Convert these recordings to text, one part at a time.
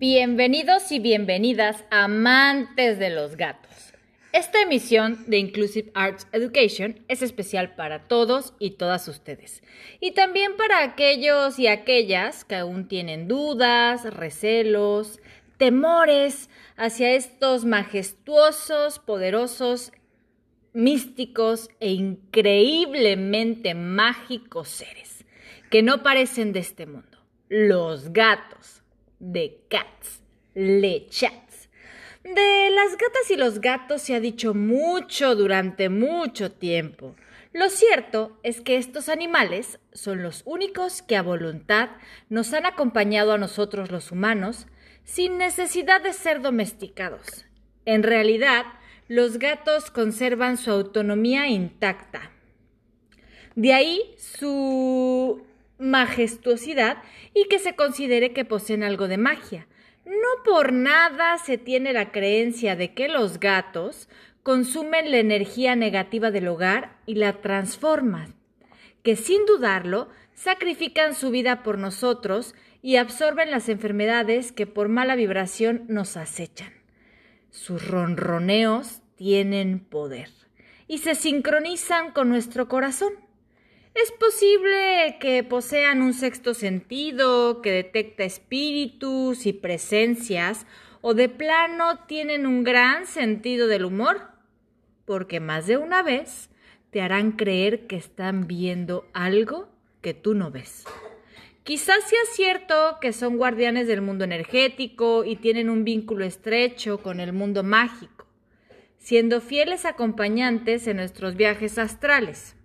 Bienvenidos y bienvenidas amantes de los gatos. Esta emisión de Inclusive Arts Education es especial para todos y todas ustedes. Y también para aquellos y aquellas que aún tienen dudas, recelos, temores hacia estos majestuosos, poderosos, místicos e increíblemente mágicos seres que no parecen de este mundo. Los gatos de cats, lechats. De las gatas y los gatos se ha dicho mucho durante mucho tiempo. Lo cierto es que estos animales son los únicos que a voluntad nos han acompañado a nosotros los humanos sin necesidad de ser domesticados. En realidad, los gatos conservan su autonomía intacta. De ahí su majestuosidad y que se considere que poseen algo de magia. No por nada se tiene la creencia de que los gatos consumen la energía negativa del hogar y la transforman, que sin dudarlo sacrifican su vida por nosotros y absorben las enfermedades que por mala vibración nos acechan. Sus ronroneos tienen poder y se sincronizan con nuestro corazón. Es posible que posean un sexto sentido que detecta espíritus y presencias o de plano tienen un gran sentido del humor, porque más de una vez te harán creer que están viendo algo que tú no ves. Quizás sea cierto que son guardianes del mundo energético y tienen un vínculo estrecho con el mundo mágico, siendo fieles acompañantes en nuestros viajes astrales.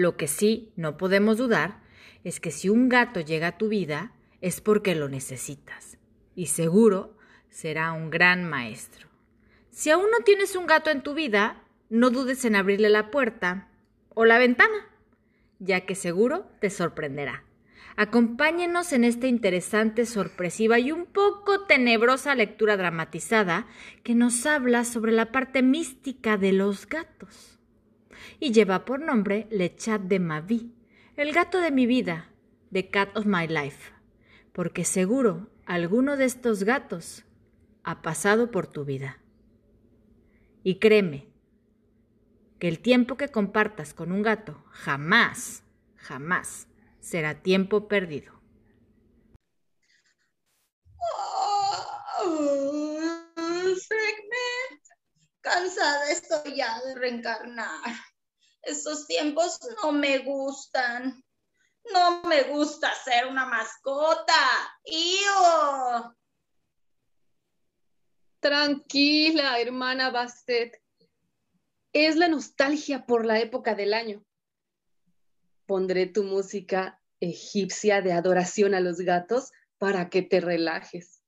Lo que sí no podemos dudar es que si un gato llega a tu vida es porque lo necesitas y seguro será un gran maestro. Si aún no tienes un gato en tu vida, no dudes en abrirle la puerta o la ventana, ya que seguro te sorprenderá. Acompáñenos en esta interesante, sorpresiva y un poco tenebrosa lectura dramatizada que nos habla sobre la parte mística de los gatos y lleva por nombre Le Chat de ma vie, el gato de mi vida, The Cat of My Life, porque seguro alguno de estos gatos ha pasado por tu vida. Y créeme, que el tiempo que compartas con un gato jamás, jamás será tiempo perdido. Oh, Cansada estoy ya de reencarnar. Estos tiempos no me gustan. No me gusta ser una mascota. ¡Io! Tranquila, hermana Bastet. Es la nostalgia por la época del año. Pondré tu música egipcia de adoración a los gatos para que te relajes.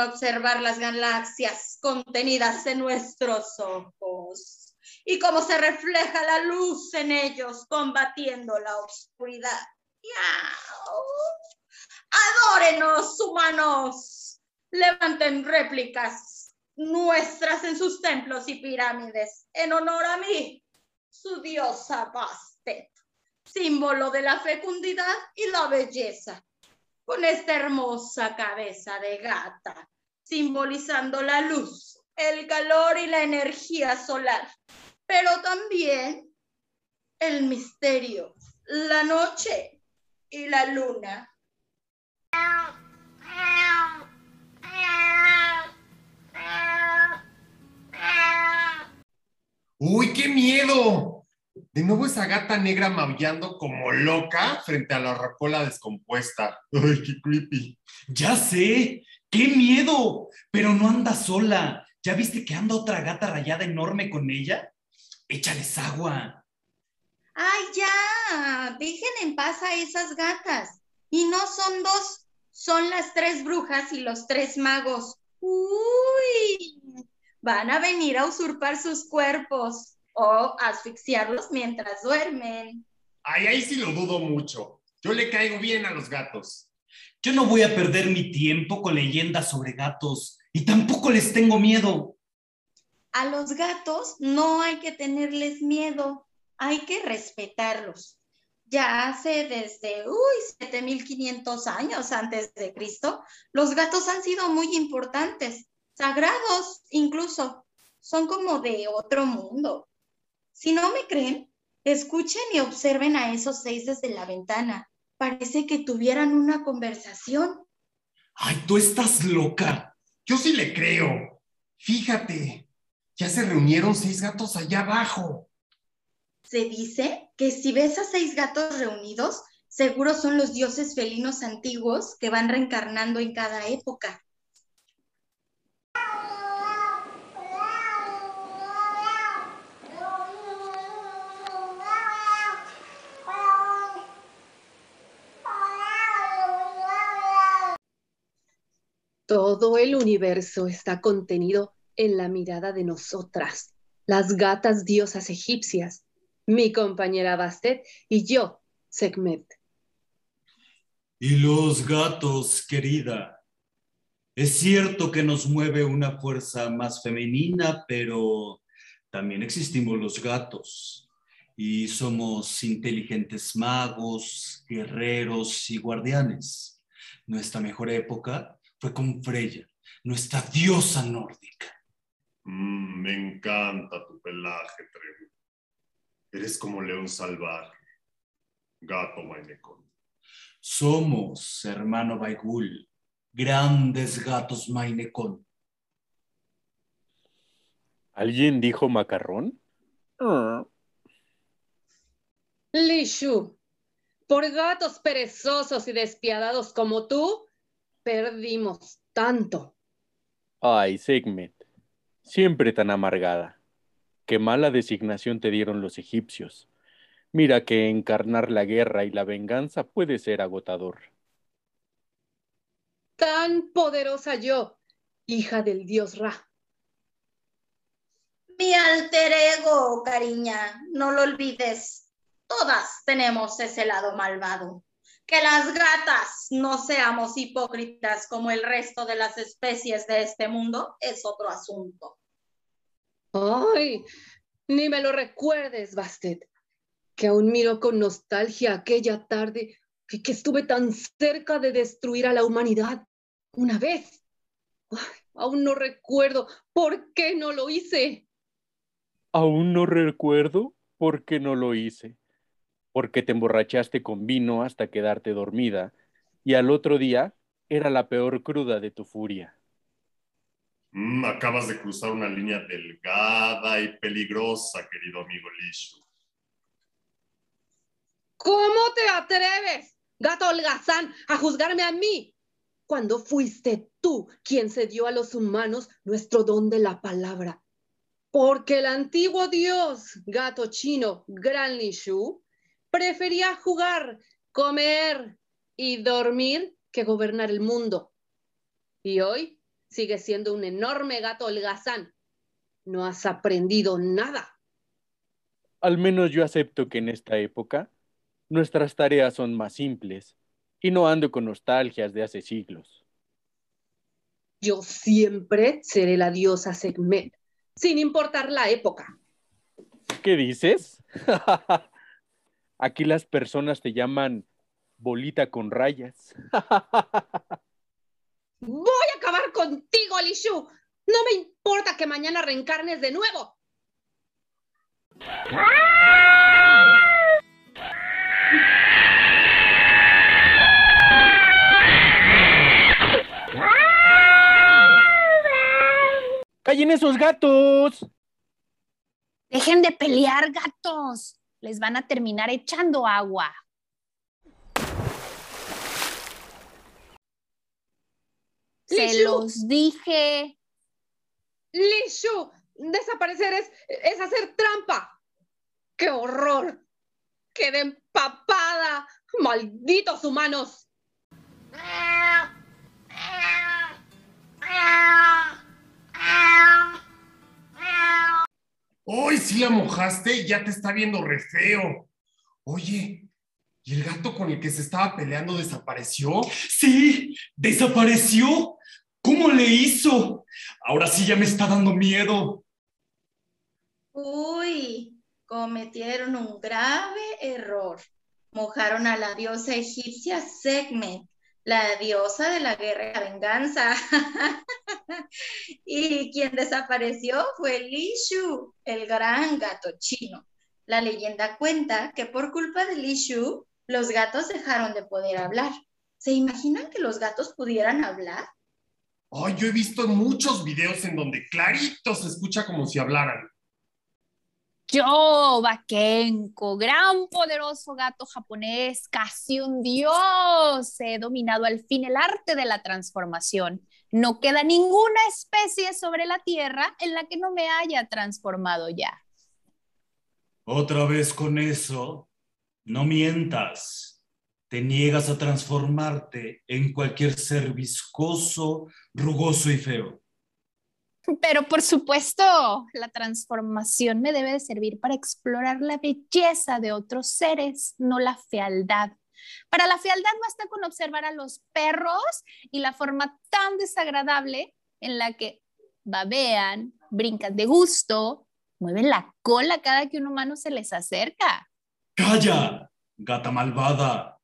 Observar las galaxias contenidas en nuestros ojos y cómo se refleja la luz en ellos combatiendo la oscuridad. Adórenos, humanos. Levanten réplicas nuestras en sus templos y pirámides, en honor a mí, su diosa Bastet, símbolo de la fecundidad y la belleza, con esta hermosa cabeza de gata, simbolizando la luz, el calor y la energía solar, pero también el misterio, la noche y la luna. ¡Uy, qué miedo! De nuevo esa gata negra maullando como loca frente a la rocola descompuesta. ¡Ay, qué creepy! Ya sé, qué miedo, pero no anda sola. ¿Ya viste que anda otra gata rayada enorme con ella? Échales agua. Ay, ya, dejen en paz a esas gatas. Y no son dos, son las tres brujas y los tres magos. Uy, van a venir a usurpar sus cuerpos o asfixiarlos mientras duermen. Ay, ahí sí lo dudo mucho. Yo le caigo bien a los gatos. Yo no voy a perder mi tiempo con leyendas sobre gatos y tampoco les tengo miedo. A los gatos no hay que tenerles miedo, hay que respetarlos. Ya hace desde, uy, 7500 años antes de Cristo, los gatos han sido muy importantes, sagrados incluso. Son como de otro mundo. Si no me creen, escuchen y observen a esos seis desde la ventana. Parece que tuvieran una conversación. Ay, tú estás loca. Yo sí le creo. Fíjate, ya se reunieron seis gatos allá abajo. Se dice que si ves a seis gatos reunidos, seguro son los dioses felinos antiguos que van reencarnando en cada época. Todo el universo está contenido en la mirada de nosotras, las gatas diosas egipcias, mi compañera Bastet y yo, Sekhmet. Y los gatos, querida. Es cierto que nos mueve una fuerza más femenina, pero también existimos los gatos. Y somos inteligentes magos, guerreros y guardianes. Nuestra mejor época fue con Freya, nuestra diosa nórdica. Mm, me encanta tu pelaje, Trevo. Eres como león salvaje, gato mainecón. Somos, hermano Baigul, grandes gatos mainecón. ¿Alguien dijo macarrón? Lishu, por gatos perezosos y despiadados como tú, perdimos tanto. Ay, Segmet, siempre tan amargada. Qué mala designación te dieron los egipcios. Mira que encarnar la guerra y la venganza puede ser agotador. Tan poderosa yo, hija del dios Ra. Mi alter ego, cariña, no lo olvides. Todas tenemos ese lado malvado. Que las gatas no seamos hipócritas como el resto de las especies de este mundo es otro asunto. Ay, ni me lo recuerdes, Bastet, que aún miro con nostalgia aquella tarde y que estuve tan cerca de destruir a la humanidad una vez. Ay, aún no recuerdo por qué no lo hice. Aún no recuerdo por qué no lo hice. Porque te emborrachaste con vino hasta quedarte dormida y al otro día era la peor cruda de tu furia. Mm, acabas de cruzar una línea delgada y peligrosa, querido amigo Lishu. ¿Cómo te atreves, gato holgazán, a juzgarme a mí? Cuando fuiste tú quien se dio a los humanos nuestro don de la palabra. Porque el antiguo dios, gato chino, Gran Lishu, prefería jugar, comer y dormir que gobernar el mundo. Y hoy sigue siendo un enorme gato holgazán. No has aprendido nada. Al menos yo acepto que en esta época nuestras tareas son más simples y no ando con nostalgias de hace siglos. Yo siempre seré la diosa Segmet, sin importar la época. ¿Qué dices? Aquí las personas te llaman bolita con rayas. Voy a acabar contigo, Lishu. No me importa que mañana reencarnes de nuevo. ¡Callen esos gatos! Dejen de pelear, gatos. Les van a terminar echando agua. Se los dije. Lishu, desaparecer es, es hacer trampa. ¡Qué horror! ¡Quedé empapada! ¡Malditos humanos! ¡Hoy sí la mojaste! Ya te está viendo re feo. Oye, ¿y el gato con el que se estaba peleando desapareció? Sí, desapareció. ¿Cómo le hizo? Ahora sí ya me está dando miedo. Uy, cometieron un grave error. Mojaron a la diosa egipcia Sekhmet, la diosa de la guerra y la venganza. y quien desapareció fue Lishu, el gran gato chino. La leyenda cuenta que por culpa de Lishu, los gatos dejaron de poder hablar. ¿Se imaginan que los gatos pudieran hablar? Ay, yo he visto muchos videos en donde clarito se escucha como si hablaran. Yo, Bakenko, gran poderoso gato japonés, casi un dios, he dominado al fin el arte de la transformación. No queda ninguna especie sobre la tierra en la que no me haya transformado ya. Otra vez con eso, no mientas. Te niegas a transformarte en cualquier ser viscoso, rugoso y feo. Pero por supuesto, la transformación me debe de servir para explorar la belleza de otros seres, no la fealdad. Para la fealdad basta con observar a los perros y la forma tan desagradable en la que babean, brincan de gusto, mueven la cola cada que un humano se les acerca. ¡Calla, gata malvada!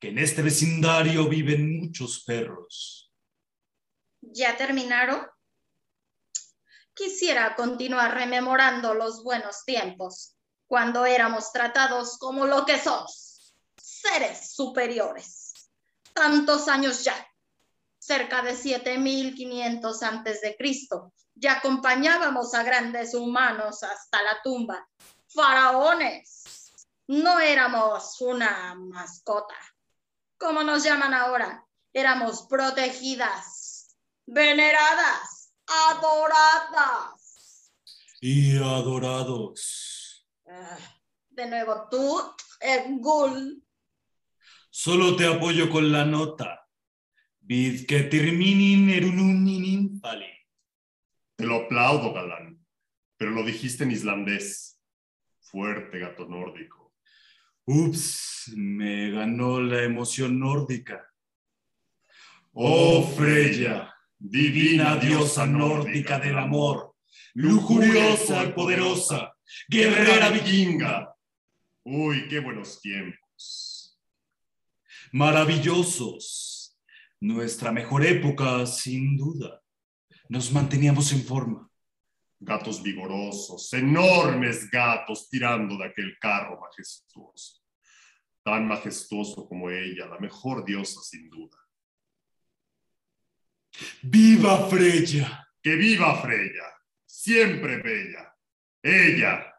Que en este vecindario viven muchos perros. ¿Ya terminaron? Quisiera continuar rememorando los buenos tiempos, cuando éramos tratados como lo que somos, seres superiores. Tantos años ya, cerca de 7500 antes de Cristo, ya acompañábamos a grandes humanos hasta la tumba. Faraones. No éramos una mascota. ¿Cómo nos llaman ahora? Éramos protegidas, veneradas, adoradas. Y adorados. Ah, de nuevo, tú, el ghoul. Solo te apoyo con la nota. Vid que terminin erununinin pali. Te lo aplaudo, galán, pero lo dijiste en islandés. Fuerte gato nórdico. Ups, me ganó la emoción nórdica. Oh Freya, divina diosa nórdica del amor, lujuriosa y poderosa, guerrera vikinga. Uy, qué buenos tiempos. Maravillosos. Nuestra mejor época, sin duda. Nos manteníamos en forma. Gatos vigorosos, enormes gatos tirando de aquel carro majestuoso. Tan majestuoso como ella, la mejor diosa sin duda. ¡Viva Freya! ¡Que viva Freya! Siempre bella. Ella.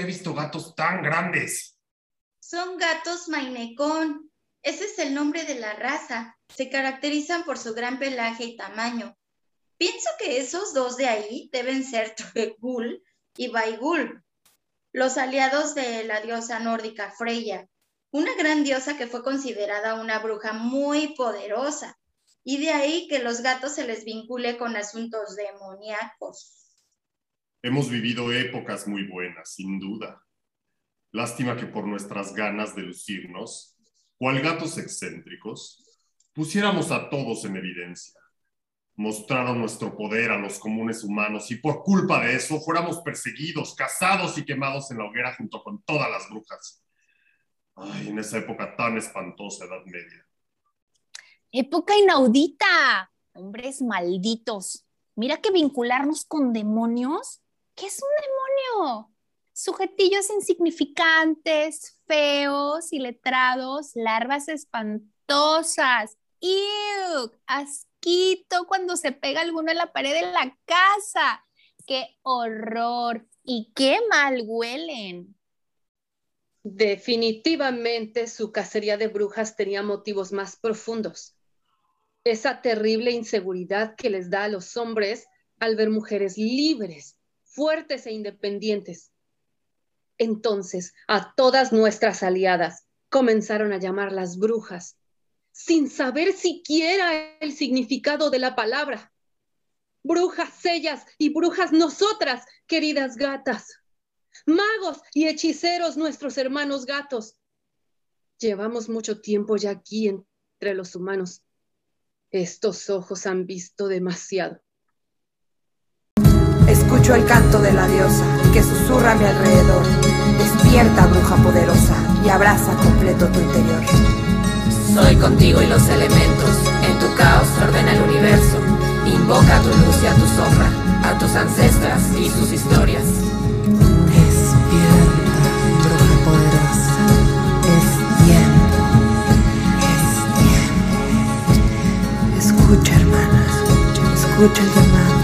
Había visto gatos tan grandes. Son gatos mainecón. Ese es el nombre de la raza. Se caracterizan por su gran pelaje y tamaño. Pienso que esos dos de ahí deben ser Tregul y Baigul, los aliados de la diosa nórdica Freya, una gran diosa que fue considerada una bruja muy poderosa, y de ahí que los gatos se les vincule con asuntos demoníacos. Hemos vivido épocas muy buenas, sin duda. Lástima que por nuestras ganas de lucirnos, cual gatos excéntricos, pusiéramos a todos en evidencia. Mostraron nuestro poder a los comunes humanos y por culpa de eso fuéramos perseguidos, cazados y quemados en la hoguera junto con todas las brujas. Ay, en esa época tan espantosa, Edad Media. Época inaudita. Hombres malditos. Mira que vincularnos con demonios. ¿Qué es un demonio? Sujetillos insignificantes, feos, iletrados, larvas espantosas. ¡Ew! Asquito cuando se pega alguno en la pared de la casa. ¡Qué horror! Y qué mal huelen. Definitivamente su cacería de brujas tenía motivos más profundos. Esa terrible inseguridad que les da a los hombres al ver mujeres libres, fuertes e independientes. Entonces, a todas nuestras aliadas comenzaron a llamarlas brujas, sin saber siquiera el significado de la palabra. Brujas ellas y brujas nosotras, queridas gatas magos y hechiceros nuestros hermanos gatos. Llevamos mucho tiempo ya aquí entre los humanos. Estos ojos han visto demasiado. Escucho el canto de la diosa que susurra a mi alrededor. Despierta, bruja poderosa, y abraza completo tu interior. Soy contigo y los elementos. En tu caos ordena el universo. Invoca a tu luz y a tu sombra, a tus ancestras y sus historias. Escucha, hermana. Escucha el llamado.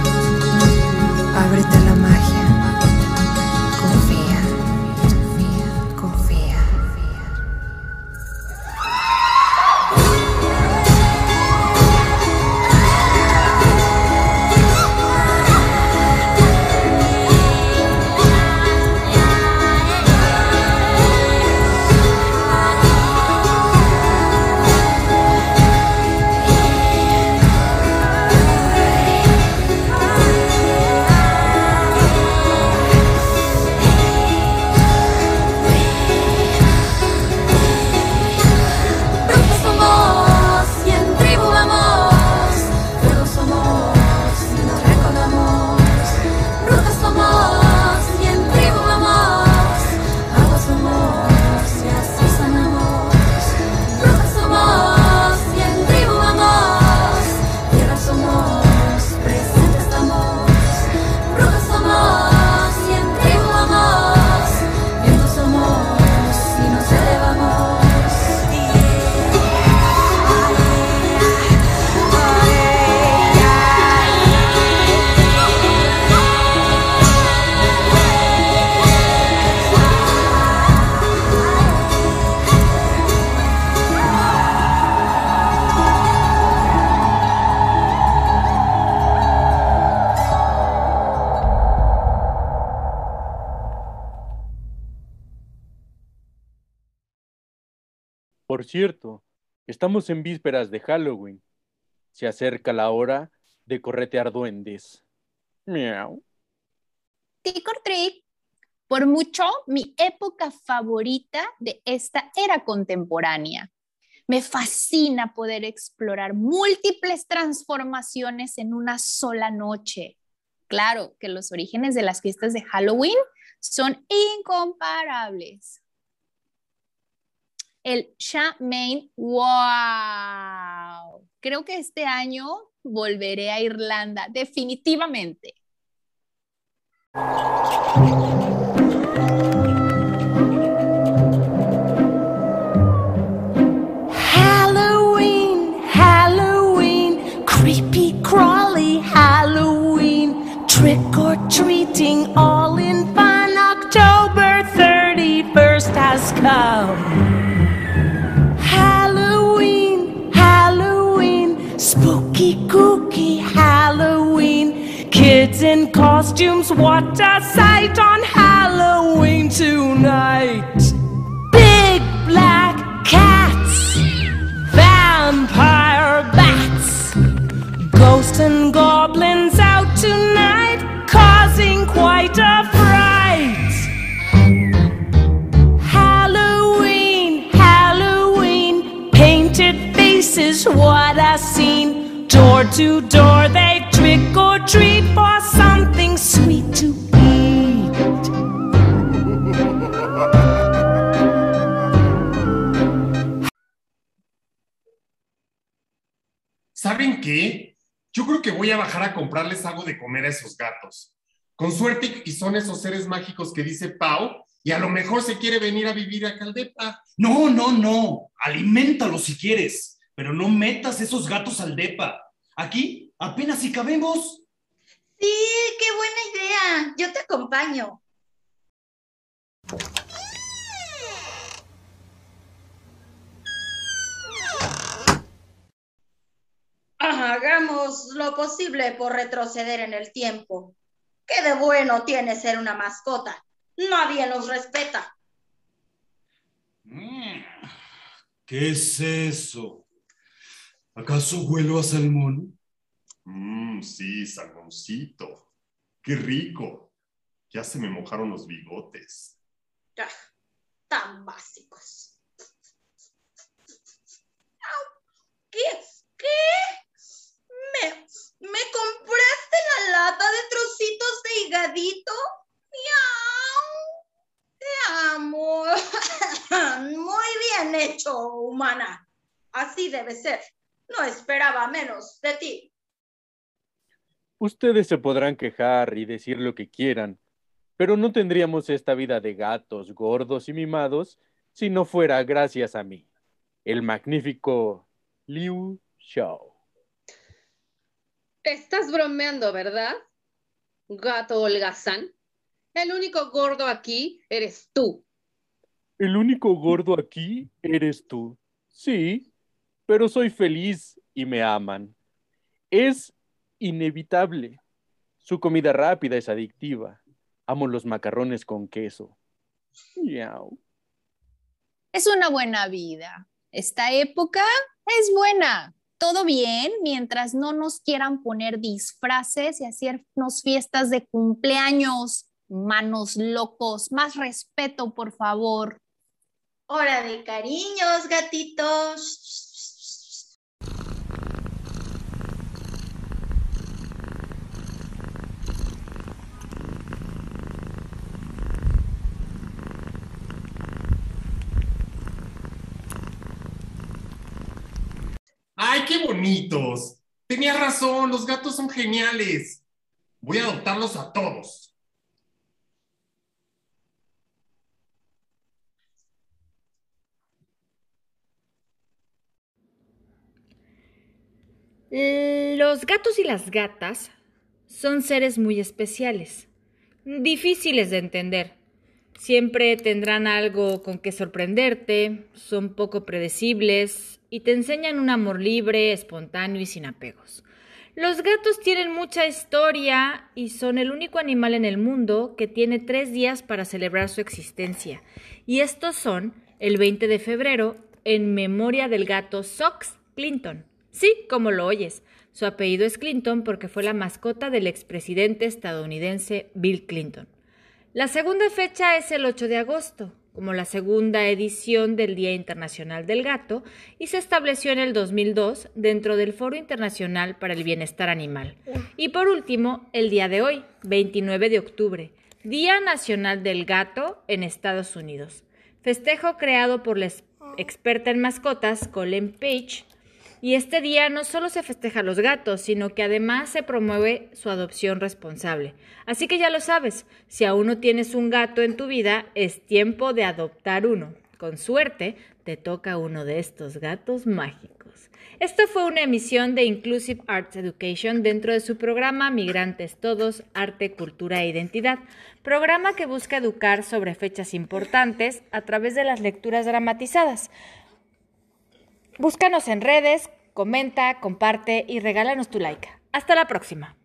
Cierto, estamos en vísperas de Halloween. Se acerca la hora de corretear duendes. Miau. Trick or treat. Por mucho, mi época favorita de esta era contemporánea. Me fascina poder explorar múltiples transformaciones en una sola noche. Claro que los orígenes de las fiestas de Halloween son incomparables. El Shamain, wow. Creo que este año volveré a Irlanda, definitivamente. Halloween, Halloween, creepy crawly Halloween, trick or treating all costumes, what a sight on Halloween tonight. Big black cats, vampire bats, ghosts and goblins out tonight, causing quite a fright. Halloween, Halloween, painted faces, what a scene. Door to door they trick or treat for ¿Saben qué? Yo creo que voy a bajar a comprarles algo de comer a esos gatos. Con suerte y son esos seres mágicos que dice Pau, y a lo mejor se quiere venir a vivir a Caldepa. No, no, no. Aliméntalos si quieres, pero no metas esos gatos al depa. Aquí apenas si cabemos. Sí, qué buena idea. Yo te acompaño. Lo posible por retroceder en el tiempo. ¿Qué de bueno tiene ser una mascota? Nadie nos respeta. Mm, ¿Qué es eso? ¿Acaso huelo a salmón? Mmm, sí, salmoncito. Qué rico. Ya se me mojaron los bigotes. Ah, tan básicos. Au, ¿Qué? ¿Qué? ¿Me, ¿Me compraste la lata de trocitos de higadito? ¡Miau! Te amo. Muy bien hecho, Así debe ser. No esperaba menos de ti. Ustedes se podrán quejar y decir lo que quieran, pero no tendríamos esta vida de gatos gordos y mimados si no fuera gracias a mí, el magnífico Liu Xiao. Estás bromeando, ¿verdad? Gato holgazán. El único gordo aquí eres tú. El único gordo aquí eres tú. Sí, pero soy feliz y me aman. Es inevitable. Su comida rápida es adictiva. Amo los macarrones con queso. Miau. Es una buena vida. Esta época es buena. Todo bien mientras no nos quieran poner disfraces y hacernos fiestas de cumpleaños. Manos locos. Más respeto, por favor. Hora de cariños, gatitos. ¡Ay, qué bonitos! Tenías razón, los gatos son geniales. Voy a adoptarlos a todos. Los gatos y las gatas son seres muy especiales, difíciles de entender. Siempre tendrán algo con que sorprenderte, son poco predecibles y te enseñan un amor libre, espontáneo y sin apegos. Los gatos tienen mucha historia y son el único animal en el mundo que tiene tres días para celebrar su existencia. Y estos son el 20 de febrero en memoria del gato Sox Clinton. Sí, como lo oyes. Su apellido es Clinton porque fue la mascota del expresidente estadounidense Bill Clinton. La segunda fecha es el 8 de agosto, como la segunda edición del Día Internacional del Gato, y se estableció en el 2002 dentro del Foro Internacional para el Bienestar Animal. Y por último, el día de hoy, 29 de octubre, Día Nacional del Gato en Estados Unidos. Festejo creado por la experta en mascotas Colin Page y este día no solo se festeja a los gatos, sino que además se promueve su adopción responsable. Así que ya lo sabes, si aún no tienes un gato en tu vida, es tiempo de adoptar uno. Con suerte, te toca uno de estos gatos mágicos. Esta fue una emisión de Inclusive Arts Education dentro de su programa Migrantes Todos, Arte, Cultura e Identidad, programa que busca educar sobre fechas importantes a través de las lecturas dramatizadas. Búscanos en redes, comenta, comparte y regálanos tu like. Hasta la próxima.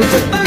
with it.